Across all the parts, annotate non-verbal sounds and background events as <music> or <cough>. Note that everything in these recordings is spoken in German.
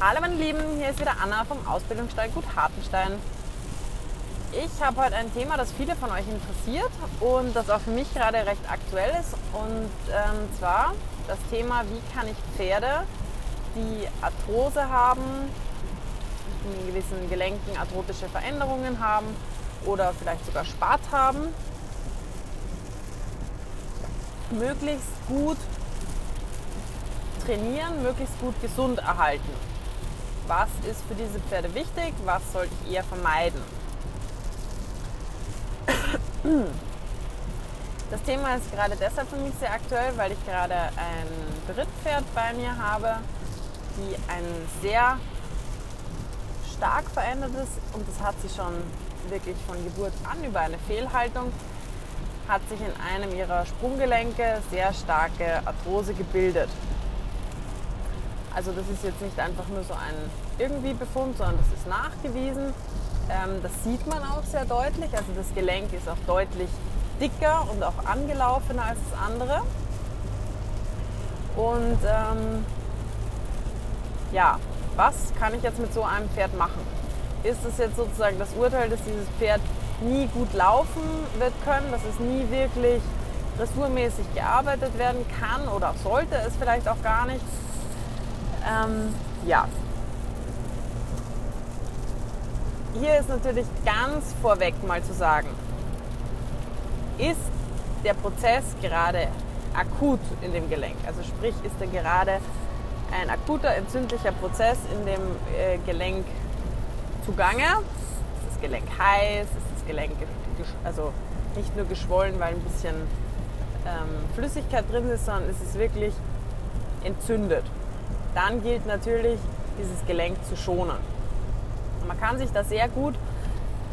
Hallo meine Lieben, hier ist wieder Anna vom Ausbildungsstall Gut Hartenstein. Ich habe heute ein Thema, das viele von euch interessiert und das auch für mich gerade recht aktuell ist. Und ähm, zwar das Thema, wie kann ich Pferde, die Arthrose haben, in gewissen Gelenken arthrotische Veränderungen haben oder vielleicht sogar Spart haben, möglichst gut trainieren, möglichst gut gesund erhalten. Was ist für diese Pferde wichtig? Was sollte ich eher vermeiden? Das Thema ist gerade deshalb für mich sehr aktuell, weil ich gerade ein Brittpferd bei mir habe, die ein sehr stark verändertes und das hat sie schon wirklich von Geburt an über eine Fehlhaltung hat sich in einem ihrer Sprunggelenke sehr starke Arthrose gebildet. Also das ist jetzt nicht einfach nur so ein irgendwie Befund, sondern das ist nachgewiesen. Ähm, das sieht man auch sehr deutlich. Also das Gelenk ist auch deutlich dicker und auch angelaufener als das andere. Und ähm, ja, was kann ich jetzt mit so einem Pferd machen? Ist es jetzt sozusagen das Urteil, dass dieses Pferd nie gut laufen wird können, dass es nie wirklich dressurmäßig gearbeitet werden kann oder sollte es vielleicht auch gar nicht? Ähm, ja. Hier ist natürlich ganz vorweg mal zu sagen, ist der Prozess gerade akut in dem Gelenk? Also sprich, ist da gerade ein akuter entzündlicher Prozess in dem äh, Gelenk zugange? Ist das Gelenk heiß? Ist das Gelenk also nicht nur geschwollen, weil ein bisschen ähm, Flüssigkeit drin ist, sondern es ist wirklich entzündet? Dann gilt natürlich, dieses Gelenk zu schonen. Man kann sich da sehr gut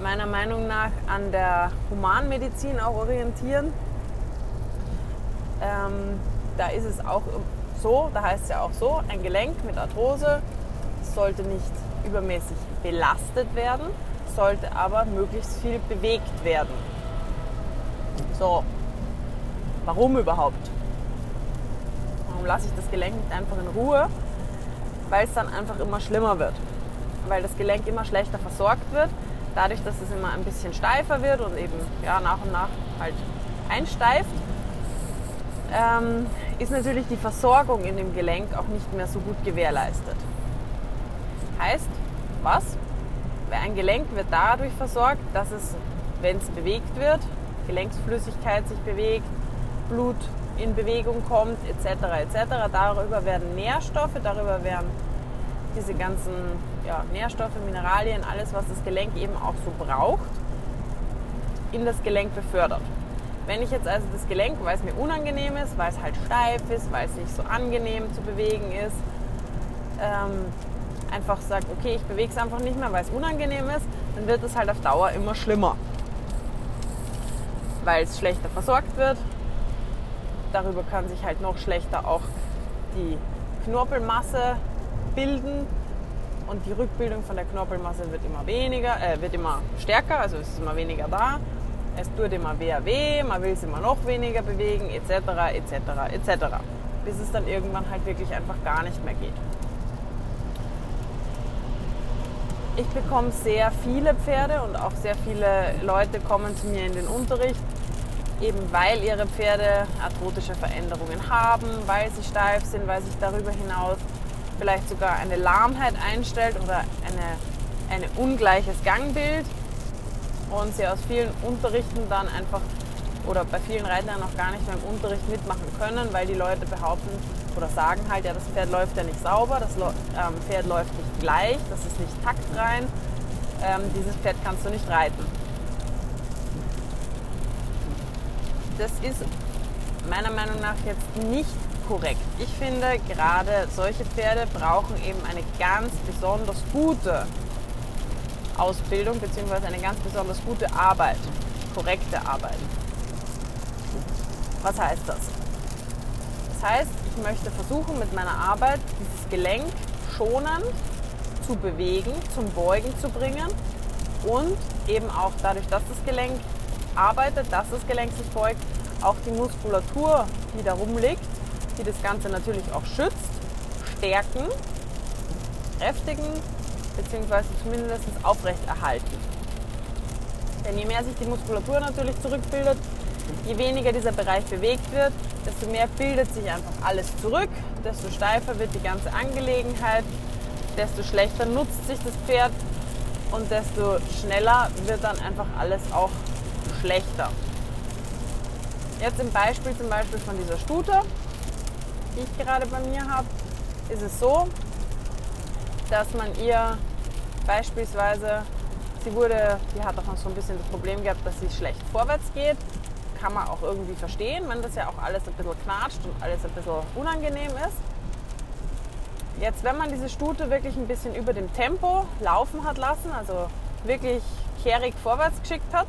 meiner Meinung nach an der Humanmedizin auch orientieren. Ähm, da ist es auch so, da heißt es ja auch so, ein Gelenk mit Arthrose sollte nicht übermäßig belastet werden, sollte aber möglichst viel bewegt werden. So, warum überhaupt? Warum lasse ich das Gelenk nicht einfach in Ruhe? Weil es dann einfach immer schlimmer wird. Weil das Gelenk immer schlechter versorgt wird dadurch, dass es immer ein bisschen steifer wird und eben ja, nach und nach halt einsteift, ähm, ist natürlich die Versorgung in dem Gelenk auch nicht mehr so gut gewährleistet. Heißt, was? Weil ein Gelenk wird dadurch versorgt, dass es, wenn es bewegt wird, Gelenksflüssigkeit sich bewegt, Blut in Bewegung kommt, etc., etc., darüber werden Nährstoffe, darüber werden diese ganzen ja, Nährstoffe, Mineralien, alles, was das Gelenk eben auch so braucht, in das Gelenk befördert. Wenn ich jetzt also das Gelenk, weil es mir unangenehm ist, weil es halt steif ist, weil es nicht so angenehm zu bewegen ist, ähm, einfach sage, okay, ich bewege es einfach nicht mehr, weil es unangenehm ist, dann wird es halt auf Dauer immer schlimmer. Weil es schlechter versorgt wird. Darüber kann sich halt noch schlechter auch die Knorpelmasse bilden und die Rückbildung von der Knorpelmasse wird immer weniger, äh, wird immer stärker, also es ist immer weniger da. Es tut immer mehr weh, man will es immer noch weniger bewegen, etc., etc., etc. Bis es dann irgendwann halt wirklich einfach gar nicht mehr geht. Ich bekomme sehr viele Pferde und auch sehr viele Leute kommen zu mir in den Unterricht, eben weil ihre Pferde arthrotische Veränderungen haben, weil sie steif sind, weil sich darüber hinaus vielleicht sogar eine Lahmheit einstellt oder eine, ein ungleiches Gangbild und sie aus vielen Unterrichten dann einfach oder bei vielen Reitern noch gar nicht mehr im Unterricht mitmachen können, weil die Leute behaupten oder sagen halt, ja, das Pferd läuft ja nicht sauber, das ähm, Pferd läuft nicht gleich, das ist nicht taktrein, ähm, dieses Pferd kannst du nicht reiten. Das ist meiner Meinung nach jetzt nicht korrekt. Ich finde, gerade solche Pferde brauchen eben eine ganz besonders gute Ausbildung bzw. eine ganz besonders gute Arbeit, korrekte Arbeit. Was heißt das? Das heißt, ich möchte versuchen, mit meiner Arbeit dieses Gelenk schonend zu bewegen, zum Beugen zu bringen und eben auch dadurch, dass das Gelenk arbeitet, dass das Gelenk sich beugt, auch die Muskulatur, die darum liegt, die das Ganze natürlich auch schützt, stärken entkräftigen bzw. zumindest aufrechterhalten. Denn je mehr sich die Muskulatur natürlich zurückbildet, je weniger dieser Bereich bewegt wird, desto mehr bildet sich einfach alles zurück, desto steifer wird die ganze Angelegenheit, desto schlechter nutzt sich das Pferd und desto schneller wird dann einfach alles auch schlechter. Jetzt im Beispiel zum Beispiel von dieser Stute, die ich gerade bei mir habe, ist es so, dass man ihr beispielsweise, sie wurde, die hat auch noch so ein bisschen das Problem gehabt, dass sie schlecht vorwärts geht. Kann man auch irgendwie verstehen, wenn das ja auch alles ein bisschen knatscht und alles ein bisschen unangenehm ist. Jetzt, wenn man diese Stute wirklich ein bisschen über dem Tempo laufen hat lassen, also wirklich kehrig vorwärts geschickt hat,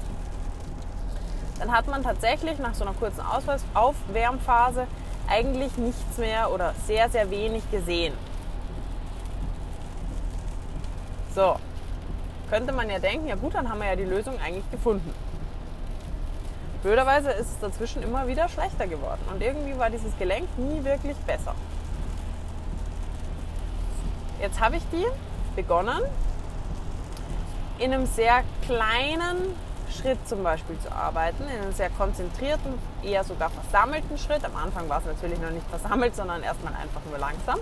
dann hat man tatsächlich nach so einer kurzen Aufwärmphase eigentlich nichts mehr oder sehr, sehr wenig gesehen. So, könnte man ja denken, ja gut, dann haben wir ja die Lösung eigentlich gefunden. Blöderweise ist es dazwischen immer wieder schlechter geworden und irgendwie war dieses Gelenk nie wirklich besser. Jetzt habe ich die begonnen, in einem sehr kleinen Schritt zum Beispiel zu arbeiten, in einem sehr konzentrierten, eher sogar versammelten Schritt. Am Anfang war es natürlich noch nicht versammelt, sondern erstmal einfach nur langsam.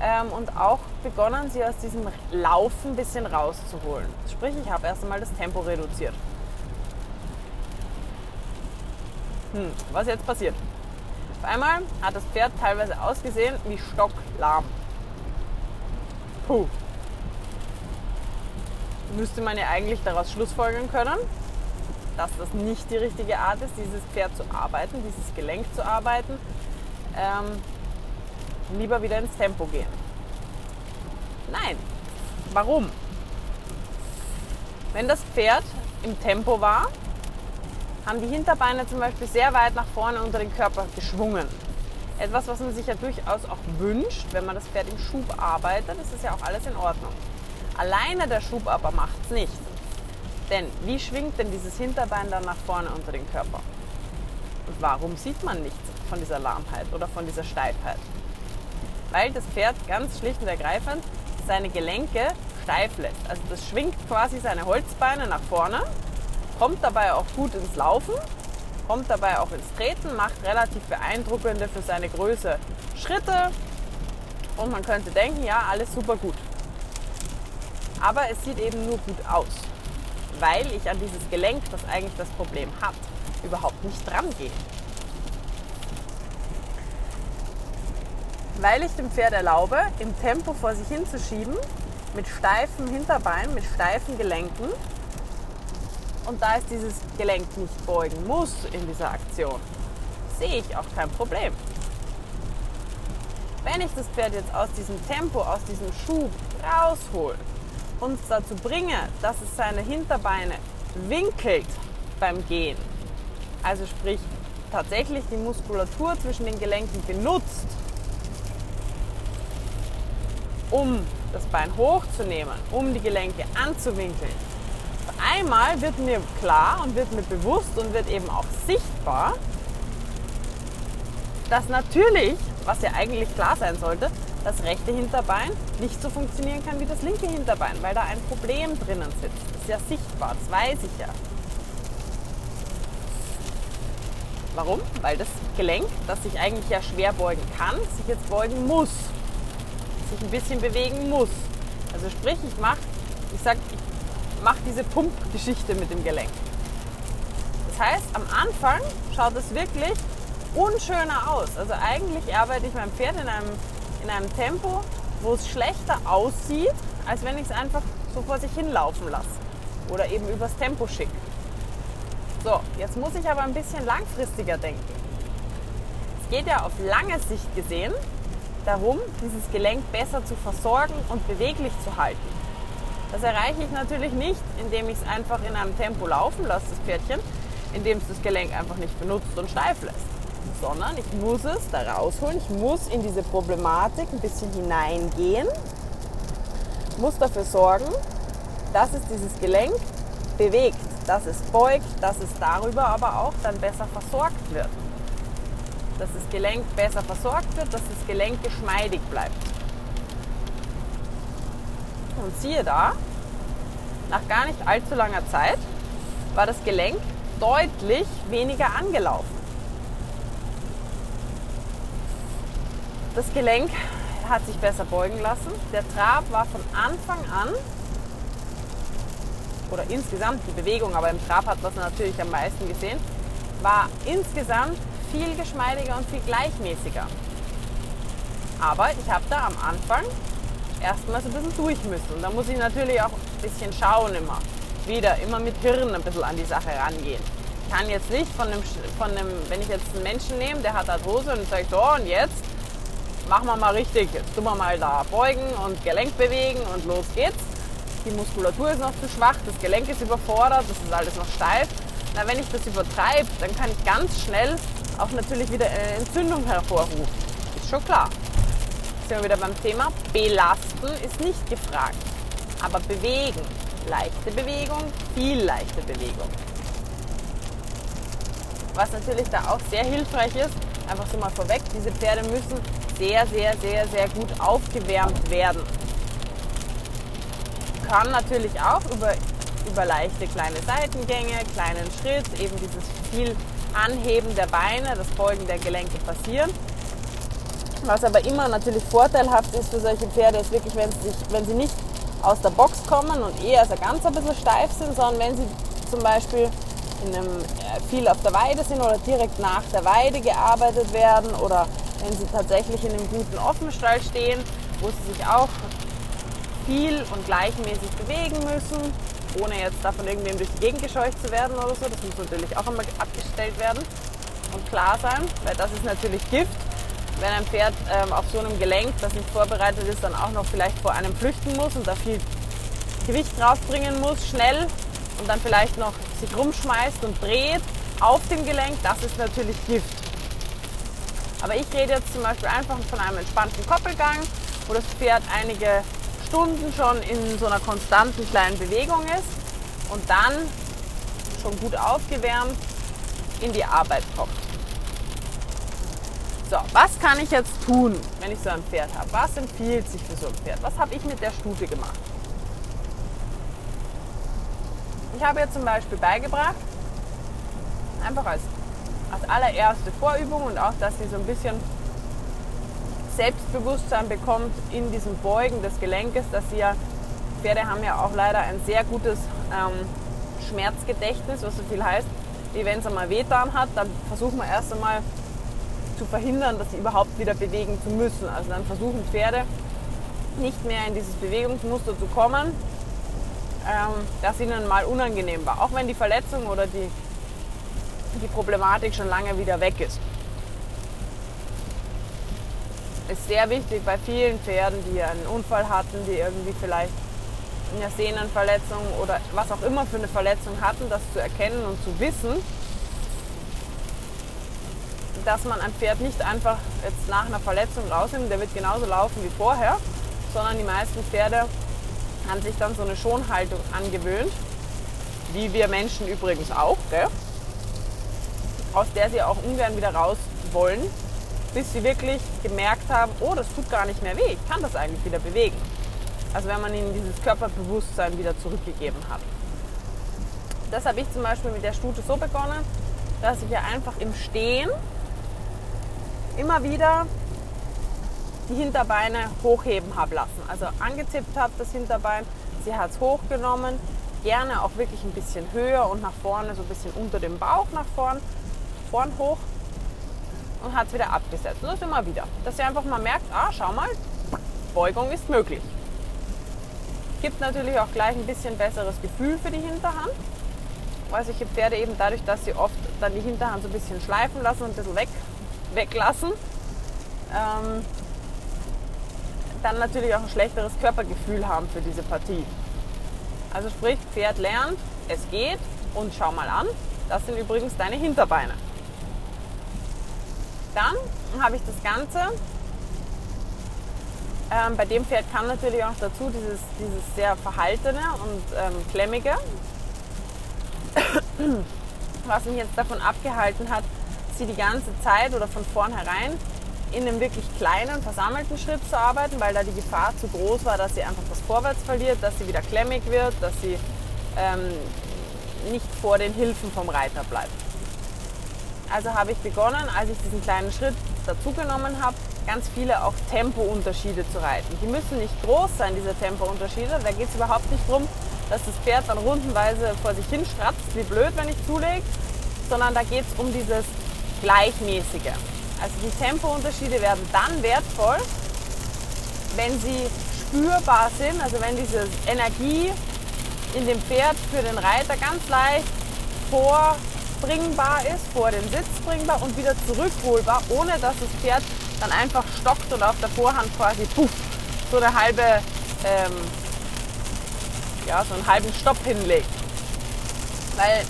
Ähm, und auch begonnen, sie aus diesem Laufen ein bisschen rauszuholen. Sprich, ich habe erst einmal das Tempo reduziert. Hm, was jetzt passiert? Auf einmal hat das Pferd teilweise ausgesehen wie stocklahm. Puh, müsste man ja eigentlich daraus schlussfolgern können, dass das nicht die richtige Art ist, dieses Pferd zu arbeiten, dieses Gelenk zu arbeiten. Ähm, lieber wieder ins Tempo gehen. Nein. Warum? Wenn das Pferd im Tempo war, haben die Hinterbeine zum Beispiel sehr weit nach vorne unter den Körper geschwungen. Etwas, was man sich ja durchaus auch wünscht, wenn man das Pferd im Schub arbeitet, das ist ja auch alles in Ordnung. Alleine der Schub aber macht es nicht. Denn wie schwingt denn dieses Hinterbein dann nach vorne unter den Körper? Und warum sieht man nichts von dieser Lahmheit oder von dieser Steifheit? Weil das Pferd ganz schlicht und ergreifend seine Gelenke steif lässt. Also das schwingt quasi seine Holzbeine nach vorne, kommt dabei auch gut ins Laufen, kommt dabei auch ins Treten, macht relativ beeindruckende für seine Größe Schritte und man könnte denken, ja, alles super gut. Aber es sieht eben nur gut aus, weil ich an dieses Gelenk, das eigentlich das Problem hat, überhaupt nicht dran gehe. Weil ich dem Pferd erlaube, im Tempo vor sich hinzuschieben, mit steifem Hinterbein, mit steifen Gelenken. Und da es dieses Gelenk nicht beugen muss in dieser Aktion, sehe ich auch kein Problem. Wenn ich das Pferd jetzt aus diesem Tempo, aus diesem Schub raushole uns dazu bringe, dass es seine Hinterbeine winkelt beim Gehen, also sprich tatsächlich die Muskulatur zwischen den Gelenken benutzt, um das Bein hochzunehmen, um die Gelenke anzuwinkeln. Auf einmal wird mir klar und wird mir bewusst und wird eben auch sichtbar, dass natürlich, was ja eigentlich klar sein sollte, das rechte Hinterbein nicht so funktionieren kann wie das linke Hinterbein, weil da ein Problem drinnen sitzt. Das ist ja sichtbar, das weiß ich ja. Warum? Weil das Gelenk, das sich eigentlich ja schwer beugen kann, sich jetzt beugen muss. Sich ein bisschen bewegen muss. Also sprich, ich mache, ich sag, ich mache diese Pumpgeschichte mit dem Gelenk. Das heißt, am Anfang schaut es wirklich unschöner aus. Also eigentlich arbeite ich mein Pferd in einem in einem Tempo, wo es schlechter aussieht, als wenn ich es einfach so vor sich hinlaufen lasse oder eben übers Tempo schicke. So, jetzt muss ich aber ein bisschen langfristiger denken. Es geht ja auf lange Sicht gesehen darum, dieses Gelenk besser zu versorgen und beweglich zu halten. Das erreiche ich natürlich nicht, indem ich es einfach in einem Tempo laufen lasse, das Pferdchen, indem es das Gelenk einfach nicht benutzt und steif lässt sondern ich muss es da rausholen. Ich muss in diese Problematik ein bisschen hineingehen, muss dafür sorgen, dass es dieses Gelenk bewegt, dass es beugt, dass es darüber aber auch dann besser versorgt wird. Dass das Gelenk besser versorgt wird, dass das Gelenk geschmeidig bleibt. Und siehe da, nach gar nicht allzu langer Zeit war das Gelenk deutlich weniger angelaufen. Das Gelenk hat sich besser beugen lassen. Der Trab war von Anfang an, oder insgesamt die Bewegung, aber im Trab hat man es natürlich am meisten gesehen, war insgesamt viel geschmeidiger und viel gleichmäßiger. Aber ich habe da am Anfang erstmal so ein bisschen durch müssen. Und da muss ich natürlich auch ein bisschen schauen immer. Wieder, immer mit Hirn ein bisschen an die Sache rangehen. Ich kann jetzt nicht von einem, von einem wenn ich jetzt einen Menschen nehme, der hat Arthrose und sage so, und jetzt machen wir mal richtig, jetzt tun wir mal da beugen und Gelenk bewegen und los geht's. Die Muskulatur ist noch zu schwach, das Gelenk ist überfordert, das ist alles noch steif. Na, wenn ich das übertreibe, dann kann ich ganz schnell auch natürlich wieder eine Entzündung hervorrufen. Ist schon klar sind wir wieder beim Thema. Belasten ist nicht gefragt, aber bewegen. Leichte Bewegung, viel leichte Bewegung. Was natürlich da auch sehr hilfreich ist, einfach so mal vorweg, diese Pferde müssen sehr, sehr, sehr, sehr gut aufgewärmt werden. Kann natürlich auch über, über leichte kleine Seitengänge, kleinen Schritt, eben dieses viel Anheben der Beine, das Beugen der Gelenke passieren. Was aber immer natürlich vorteilhaft ist für solche Pferde, ist wirklich, wenn sie, sich, wenn sie nicht aus der Box kommen und eher also ganz ein bisschen steif sind, sondern wenn sie zum Beispiel in einem, äh, viel auf der Weide sind oder direkt nach der Weide gearbeitet werden oder wenn sie tatsächlich in einem guten Offenstall stehen, wo sie sich auch viel und gleichmäßig bewegen müssen, ohne jetzt davon irgendwem durch die Gegend gescheucht zu werden oder so. Das muss natürlich auch immer abgestellt werden und klar sein, weil das ist natürlich Gift wenn ein Pferd ähm, auf so einem Gelenk, das nicht vorbereitet ist, dann auch noch vielleicht vor einem flüchten muss und da viel Gewicht draufbringen muss, schnell und dann vielleicht noch sich rumschmeißt und dreht auf dem Gelenk, das ist natürlich Gift. Aber ich rede jetzt zum Beispiel einfach von einem entspannten Koppelgang, wo das Pferd einige Stunden schon in so einer konstanten kleinen Bewegung ist und dann schon gut aufgewärmt in die Arbeit kommt. So, was kann ich jetzt tun, wenn ich so ein Pferd habe? Was empfiehlt sich für so ein Pferd? Was habe ich mit der Stute gemacht? Ich habe ihr zum Beispiel beigebracht, einfach als, als allererste Vorübung und auch, dass sie so ein bisschen Selbstbewusstsein bekommt in diesem Beugen des Gelenkes, dass sie ja, Pferde haben ja auch leider ein sehr gutes ähm, Schmerzgedächtnis, was so viel heißt, wie wenn es einmal wehtan hat, dann versuchen wir erst einmal zu verhindern, dass sie überhaupt wieder bewegen zu müssen. Also dann versuchen Pferde nicht mehr in dieses Bewegungsmuster zu kommen, ähm, das ihnen mal unangenehm war. Auch wenn die Verletzung oder die, die Problematik schon lange wieder weg ist. Ist sehr wichtig bei vielen Pferden, die einen Unfall hatten, die irgendwie vielleicht eine Sehnenverletzung oder was auch immer für eine Verletzung hatten, das zu erkennen und zu wissen, dass man ein Pferd nicht einfach jetzt nach einer Verletzung rausnimmt, der wird genauso laufen wie vorher, sondern die meisten Pferde haben sich dann so eine Schonhaltung angewöhnt, wie wir Menschen übrigens auch, gell? Aus der sie auch ungern wieder raus wollen, bis sie wirklich gemerkt haben, oh, das tut gar nicht mehr weh, ich kann das eigentlich wieder bewegen. Also wenn man ihnen dieses Körperbewusstsein wieder zurückgegeben hat. Das habe ich zum Beispiel mit der Stute so begonnen, dass ich ja einfach im Stehen immer wieder die Hinterbeine hochheben habe lassen. Also angezippt habe das Hinterbein, sie hat es hochgenommen, gerne auch wirklich ein bisschen höher und nach vorne, so ein bisschen unter dem Bauch nach vorn, vorn hoch und hat es wieder abgesetzt. Und das immer wieder. Dass sie einfach mal merkt, ah, schau mal, Beugung ist möglich. Gibt natürlich auch gleich ein bisschen besseres Gefühl für die Hinterhand, weil solche Pferde eben dadurch, dass sie oft dann die Hinterhand so ein bisschen schleifen lassen und ein bisschen weg weglassen, ähm, dann natürlich auch ein schlechteres Körpergefühl haben für diese Partie. Also sprich, Pferd lernt, es geht und schau mal an, das sind übrigens deine Hinterbeine. Dann habe ich das Ganze, ähm, bei dem Pferd kam natürlich auch dazu dieses, dieses sehr verhaltene und ähm, klemmige, <coughs> was mich jetzt davon abgehalten hat, sie die ganze Zeit oder von vornherein in einem wirklich kleinen, versammelten Schritt zu arbeiten, weil da die Gefahr zu groß war, dass sie einfach das Vorwärts verliert, dass sie wieder klemmig wird, dass sie ähm, nicht vor den Hilfen vom Reiter bleibt. Also habe ich begonnen, als ich diesen kleinen Schritt dazugenommen habe, ganz viele auch Tempounterschiede zu reiten. Die müssen nicht groß sein, diese Tempounterschiede. Da geht es überhaupt nicht darum, dass das Pferd dann rundenweise vor sich hin stratzt, wie blöd, wenn ich zulege, sondern da geht es um dieses Gleichmäßige. Also die Tempounterschiede werden dann wertvoll, wenn sie spürbar sind, also wenn diese Energie in dem Pferd für den Reiter ganz leicht vorbringbar ist, vor den Sitz bringbar und wieder zurückholbar, ohne dass das Pferd dann einfach stockt und auf der Vorhand quasi puff, so eine halbe, ähm, ja, so einen halben Stopp hinlegt. Weil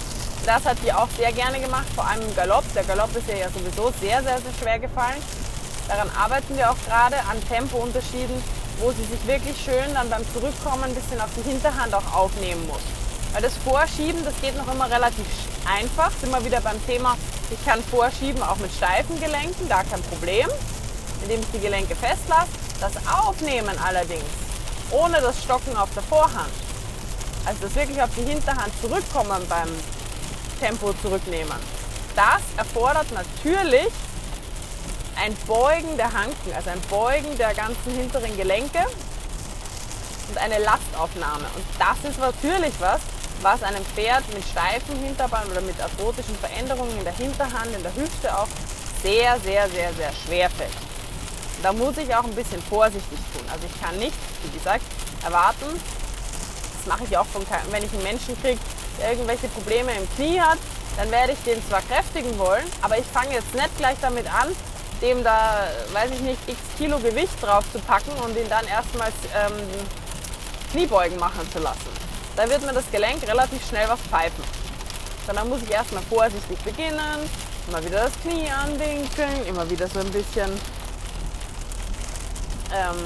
das hat die auch sehr gerne gemacht, vor allem im Galopp. Der Galopp ist ja sowieso sehr, sehr, sehr schwer gefallen. Daran arbeiten wir auch gerade an Tempounterschieden, wo sie sich wirklich schön dann beim Zurückkommen ein bisschen auf die Hinterhand auch aufnehmen muss. Weil das Vorschieben, das geht noch immer relativ einfach. Sind wir wieder beim Thema, ich kann vorschieben auch mit steifen Gelenken, gar kein Problem, indem ich die Gelenke festlasse. Das Aufnehmen allerdings, ohne das Stocken auf der Vorhand, also das wirklich auf die Hinterhand zurückkommen beim Tempo zurücknehmen. Das erfordert natürlich ein Beugen der Hanken, also ein Beugen der ganzen hinteren Gelenke und eine Lastaufnahme. Und das ist natürlich was, was einem Pferd mit steifen Hinterbeinen oder mit arthrotischen Veränderungen in der Hinterhand, in der Hüfte auch sehr, sehr, sehr, sehr schwer fällt. Da muss ich auch ein bisschen vorsichtig tun. Also ich kann nicht, wie gesagt, erwarten, das mache ich auch, von, wenn ich einen Menschen kriege, der irgendwelche Probleme im Knie hat, dann werde ich den zwar kräftigen wollen, aber ich fange jetzt nicht gleich damit an, dem da, weiß ich nicht, x Kilo Gewicht drauf zu packen und ihn dann erstmals ähm, Kniebeugen machen zu lassen. Da wird mir das Gelenk relativ schnell was pfeifen. Dann muss ich erstmal vorsichtig beginnen, immer wieder das Knie anwinkeln, immer wieder so ein bisschen ähm,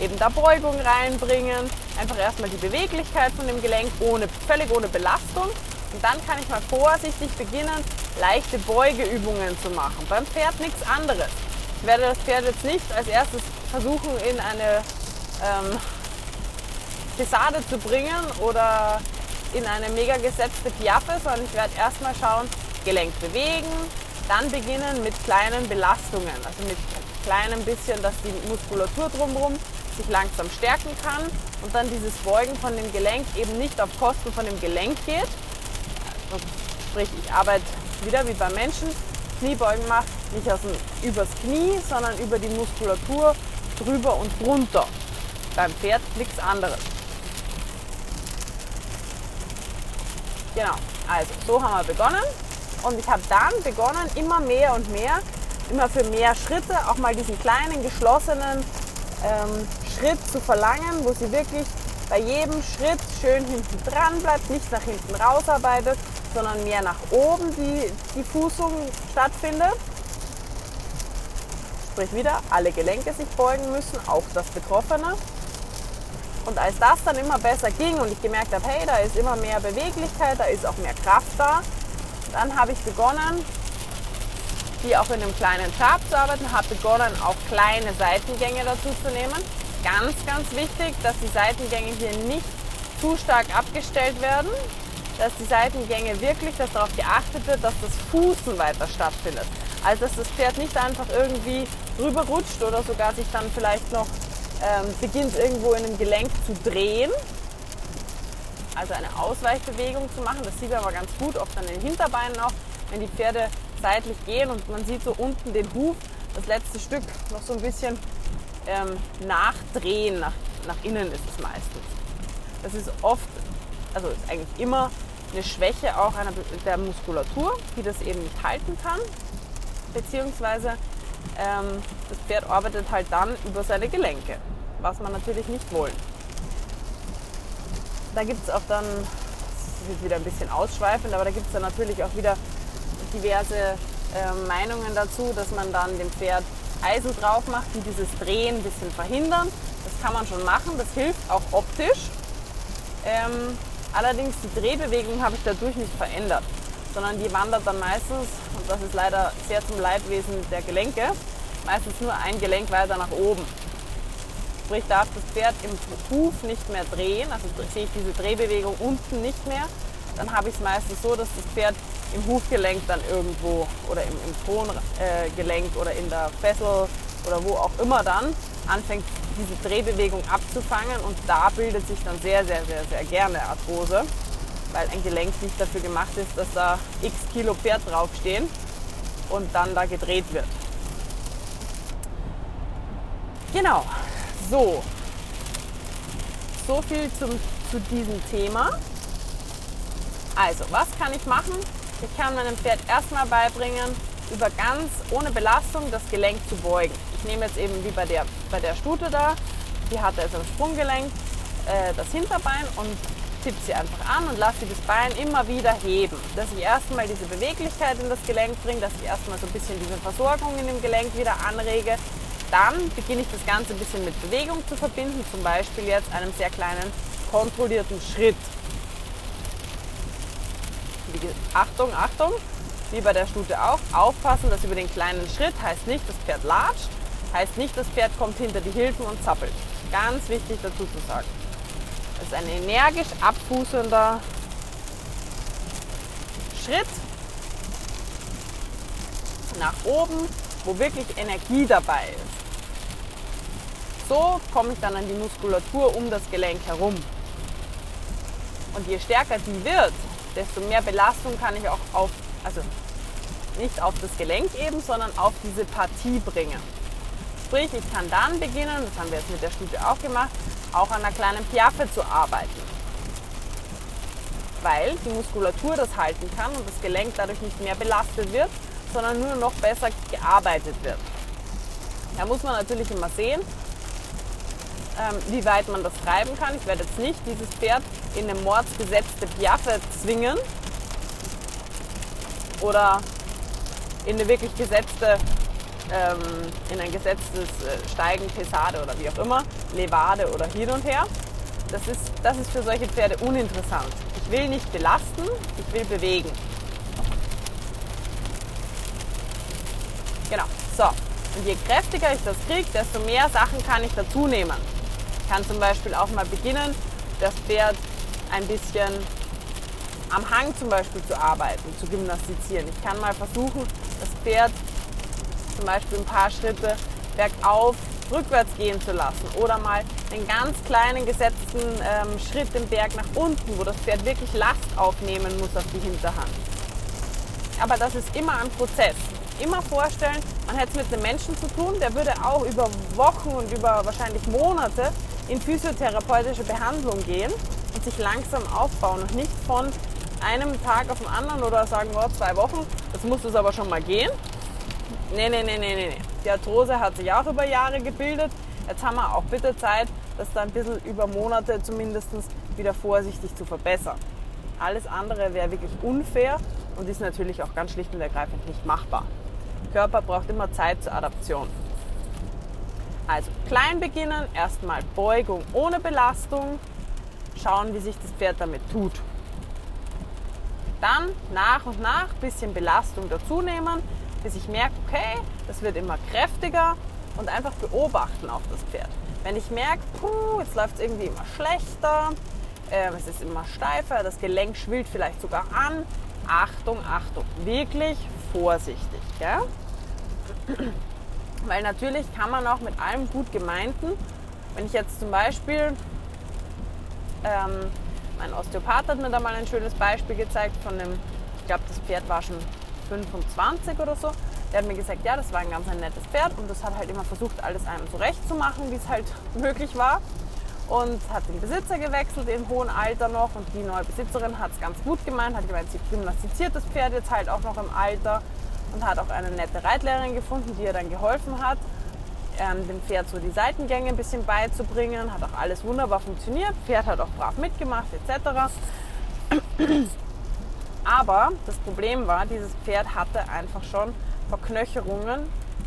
eben da Beugung reinbringen, einfach erstmal die Beweglichkeit von dem Gelenk ohne, völlig ohne Belastung und dann kann ich mal vorsichtig beginnen, leichte Beugeübungen zu machen. Beim Pferd nichts anderes. Ich werde das Pferd jetzt nicht als erstes versuchen in eine ähm, Pesade zu bringen oder in eine mega gesetzte Piaffe, sondern ich werde erstmal schauen, Gelenk bewegen, dann beginnen mit kleinen Belastungen, also mit kleinem bisschen, dass die Muskulatur drumherum sich langsam stärken kann und dann dieses Beugen von dem Gelenk eben nicht auf Kosten von dem Gelenk geht. Also, sprich, ich arbeite wieder wie beim Menschen, Kniebeugen mache, nicht aus dem, übers Knie, sondern über die Muskulatur drüber und drunter. Beim Pferd nichts anderes. Genau, also so haben wir begonnen. Und ich habe dann begonnen, immer mehr und mehr, immer für mehr Schritte, auch mal diesen kleinen geschlossenen ähm, Schritt zu verlangen, wo sie wirklich bei jedem Schritt schön hinten dran bleibt, nicht nach hinten rausarbeitet, sondern mehr nach oben die, die Fußung stattfindet. Sprich wieder, alle Gelenke sich beugen müssen, auch das Betroffene. Und als das dann immer besser ging und ich gemerkt habe, hey, da ist immer mehr Beweglichkeit, da ist auch mehr Kraft da, dann habe ich begonnen, die auch in einem kleinen Trab zu arbeiten, habe begonnen, auch kleine Seitengänge dazu zu nehmen. Ganz, ganz wichtig, dass die Seitengänge hier nicht zu stark abgestellt werden, dass die Seitengänge wirklich, dass darauf geachtet wird, dass das Fußen weiter stattfindet. Also dass das Pferd nicht einfach irgendwie rüber rutscht oder sogar sich dann vielleicht noch ähm, beginnt irgendwo in einem Gelenk zu drehen. Also eine Ausweichbewegung zu machen. Das sieht man aber ganz gut, oft an den Hinterbeinen auch, wenn die Pferde seitlich gehen und man sieht so unten den Huf, das letzte Stück noch so ein bisschen ähm, nachdrehen, nach, nach innen ist es meistens. Das ist oft, also ist eigentlich immer eine Schwäche auch einer, der Muskulatur, die das eben nicht halten kann, beziehungsweise ähm, das Pferd arbeitet halt dann über seine Gelenke, was man natürlich nicht wollen. Da gibt es auch dann, das ist wieder ein bisschen ausschweifend, aber da gibt es dann natürlich auch wieder diverse äh, Meinungen dazu, dass man dann dem Pferd Eisen drauf macht, die dieses Drehen ein bisschen verhindern. Das kann man schon machen, das hilft auch optisch. Ähm, allerdings die Drehbewegung habe ich dadurch nicht verändert, sondern die wandert dann meistens, und das ist leider sehr zum Leidwesen der Gelenke, meistens nur ein Gelenk weiter nach oben. Sprich, darf das Pferd im Huf nicht mehr drehen, also sehe ich diese Drehbewegung unten nicht mehr, dann habe ich es meistens so, dass das Pferd im Hufgelenk dann irgendwo oder im, im Throngelenk oder in der Fessel oder wo auch immer dann anfängt, diese Drehbewegung abzufangen. Und da bildet sich dann sehr, sehr, sehr, sehr gerne Arthrose, weil ein Gelenk nicht dafür gemacht ist, dass da x Kilo Pferd draufstehen und dann da gedreht wird. Genau, so. So viel zum, zu diesem Thema. Also, was kann ich machen? Ich kann meinem Pferd erstmal beibringen, über ganz ohne Belastung das Gelenk zu beugen. Ich nehme jetzt eben wie bei der, bei der Stute da, die hatte also im Sprunggelenk äh, das Hinterbein und tippe sie einfach an und lasse das Bein immer wieder heben. Dass ich erstmal diese Beweglichkeit in das Gelenk bringe, dass ich erstmal so ein bisschen diese Versorgung in dem Gelenk wieder anrege. Dann beginne ich das Ganze ein bisschen mit Bewegung zu verbinden, zum Beispiel jetzt einem sehr kleinen kontrollierten Schritt. Achtung, Achtung, wie bei der Stute auch, aufpassen, dass über den kleinen Schritt heißt nicht, das Pferd latscht, heißt nicht, das Pferd kommt hinter die Hilfen und zappelt. Ganz wichtig dazu zu sagen. Das ist ein energisch abfußender Schritt nach oben, wo wirklich Energie dabei ist. So komme ich dann an die Muskulatur um das Gelenk herum. Und je stärker die wird, desto mehr Belastung kann ich auch auf, also nicht auf das Gelenk eben, sondern auf diese Partie bringen. Sprich, ich kann dann beginnen, das haben wir jetzt mit der Studie auch gemacht, auch an einer kleinen Piaffe zu arbeiten. Weil die Muskulatur das halten kann und das Gelenk dadurch nicht mehr belastet wird, sondern nur noch besser gearbeitet wird. Da muss man natürlich immer sehen, ähm, wie weit man das treiben kann. Ich werde jetzt nicht dieses Pferd in eine mordsgesetzte Piaffe zwingen oder in eine wirklich gesetzte, ähm, in ein gesetztes äh, Steigen, Pesade oder wie auch immer, Levade oder hin und her. Das ist, das ist für solche Pferde uninteressant. Ich will nicht belasten, ich will bewegen. Genau, so. Und je kräftiger ich das kriege, desto mehr Sachen kann ich dazu nehmen kann zum Beispiel auch mal beginnen, das Pferd ein bisschen am Hang zum Beispiel zu arbeiten, zu gymnastizieren. Ich kann mal versuchen, das Pferd zum Beispiel ein paar Schritte bergauf rückwärts gehen zu lassen oder mal einen ganz kleinen gesetzten ähm, Schritt den Berg nach unten, wo das Pferd wirklich Last aufnehmen muss auf die Hinterhand. Aber das ist immer ein Prozess. Immer vorstellen, man hätte es mit einem Menschen zu tun, der würde auch über Wochen und über wahrscheinlich Monate in physiotherapeutische Behandlung gehen und sich langsam aufbauen und nicht von einem Tag auf den anderen oder sagen, oh, zwei Wochen, das muss es aber schon mal gehen. Nee, nee, nee, nee, nee. Die Arthrose hat sich auch über Jahre gebildet. Jetzt haben wir auch bitte Zeit, das da ein bisschen über Monate zumindest wieder vorsichtig zu verbessern. Alles andere wäre wirklich unfair und ist natürlich auch ganz schlicht und ergreifend nicht machbar. Körper braucht immer Zeit zur Adaption. Also klein beginnen, erstmal Beugung ohne Belastung, schauen, wie sich das Pferd damit tut. Dann nach und nach ein bisschen Belastung dazu nehmen, bis ich merke, okay, das wird immer kräftiger und einfach beobachten auf das Pferd. Wenn ich merke, puh, jetzt läuft es irgendwie immer schlechter, äh, es ist immer steifer, das Gelenk schwillt vielleicht sogar an, Achtung, Achtung, wirklich vorsichtig. Ja? Weil natürlich kann man auch mit allem gut gemeinten, wenn ich jetzt zum Beispiel, ähm, mein Osteopath hat mir da mal ein schönes Beispiel gezeigt von dem, ich glaube das Pferd war schon 25 oder so, der hat mir gesagt, ja, das war ein ganz ein nettes Pferd und das hat halt immer versucht, alles einem zurecht zu machen, wie es halt <laughs> möglich war. Und hat den Besitzer gewechselt im hohen Alter noch und die neue Besitzerin hat es ganz gut gemeint, hat gemeint, sie gymnastiziert das Pferd jetzt halt auch noch im Alter und hat auch eine nette Reitlehrerin gefunden, die ihr dann geholfen hat, ähm, dem Pferd so die Seitengänge ein bisschen beizubringen. Hat auch alles wunderbar funktioniert. Pferd hat auch brav mitgemacht etc. Aber das Problem war, dieses Pferd hatte einfach schon Verknöcherungen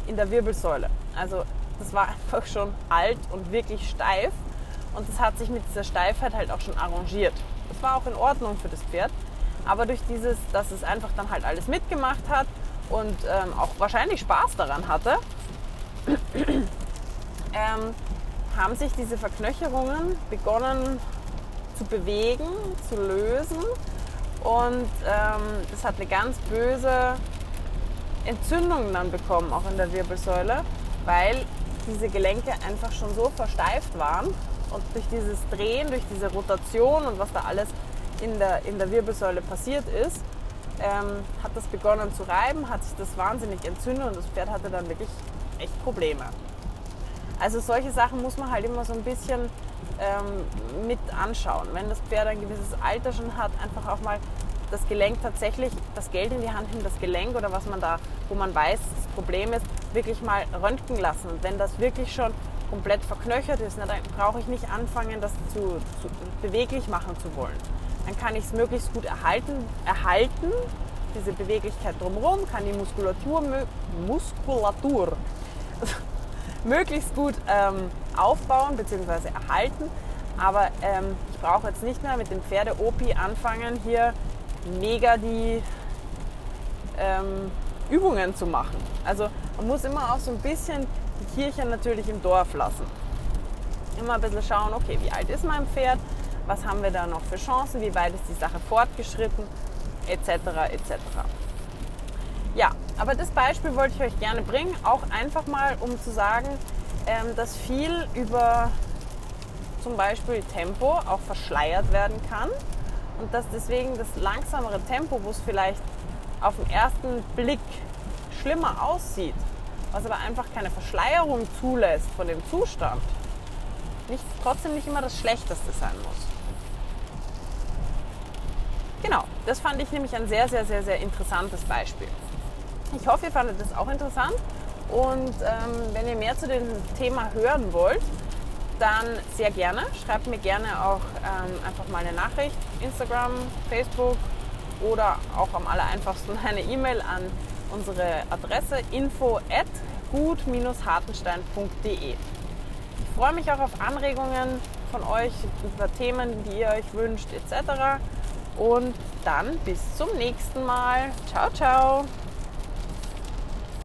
in der Wirbelsäule. Also das war <laughs> einfach schon alt und wirklich steif. Und das hat sich mit dieser Steifheit halt auch schon arrangiert. Das war auch in Ordnung für das Pferd. Aber durch dieses, dass es einfach dann halt alles mitgemacht hat und ähm, auch wahrscheinlich Spaß daran hatte, <clears throat> ähm, haben sich diese Verknöcherungen begonnen zu bewegen, zu lösen. Und ähm, hat eine ganz böse Entzündung dann bekommen, auch in der Wirbelsäule, weil diese Gelenke einfach schon so versteift waren und durch dieses Drehen, durch diese Rotation und was da alles in der, in der Wirbelsäule passiert ist, ähm, hat das begonnen zu reiben, hat sich das wahnsinnig entzündet und das Pferd hatte dann wirklich echt Probleme. Also solche Sachen muss man halt immer so ein bisschen ähm, mit anschauen. Wenn das Pferd ein gewisses Alter schon hat, einfach auch mal das Gelenk tatsächlich, das Geld in die Hand nehmen, das Gelenk oder was man da, wo man weiß, das Problem ist, wirklich mal röntgen lassen. Und wenn das wirklich schon komplett verknöchert ist, na, dann brauche ich nicht anfangen, das zu, zu, beweglich machen zu wollen. Dann kann ich es möglichst gut erhalten, erhalten, diese Beweglichkeit drumherum, kann die Muskulatur, Muskulatur <laughs> möglichst gut ähm, aufbauen bzw. erhalten. Aber ähm, ich brauche jetzt nicht mehr mit dem Pferde-OP anfangen, hier mega die ähm, Übungen zu machen. Also man muss immer auch so ein bisschen die Kirche natürlich im Dorf lassen. Immer ein bisschen schauen, okay, wie alt ist mein Pferd, was haben wir da noch für Chancen, wie weit ist die Sache fortgeschritten, etc. etc. Ja, aber das Beispiel wollte ich euch gerne bringen, auch einfach mal, um zu sagen, ähm, dass viel über zum Beispiel Tempo auch verschleiert werden kann und dass deswegen das langsamere Tempo, wo es vielleicht auf den ersten Blick schlimmer aussieht, was aber einfach keine Verschleierung zulässt von dem Zustand, nicht, trotzdem nicht immer das Schlechteste sein muss. Genau, das fand ich nämlich ein sehr, sehr, sehr, sehr interessantes Beispiel. Ich hoffe, ihr fandet das auch interessant. Und ähm, wenn ihr mehr zu dem Thema hören wollt, dann sehr gerne. Schreibt mir gerne auch ähm, einfach mal eine Nachricht. Instagram, Facebook oder auch am aller einfachsten <laughs> eine E-Mail an unsere Adresse info at gut-hartenstein.de. Ich freue mich auch auf Anregungen von euch über Themen, die ihr euch wünscht etc. Und dann bis zum nächsten Mal. Ciao, ciao.